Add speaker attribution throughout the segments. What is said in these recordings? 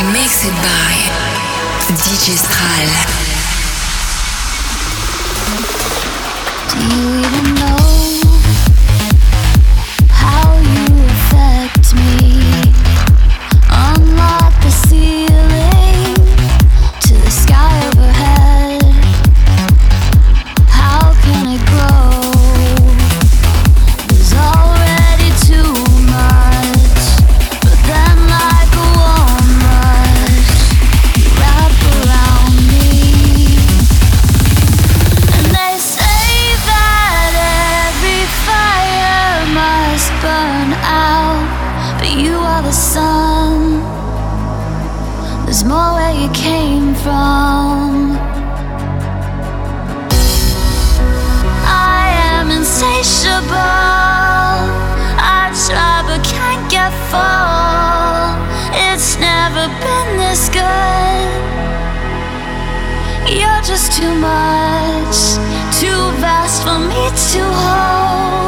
Speaker 1: Mixed by DJ Stral.
Speaker 2: Do you even know never been this good. You're just too much, too vast for me to hold.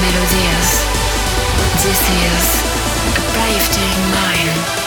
Speaker 1: Melodies. This is Uplifting Mind.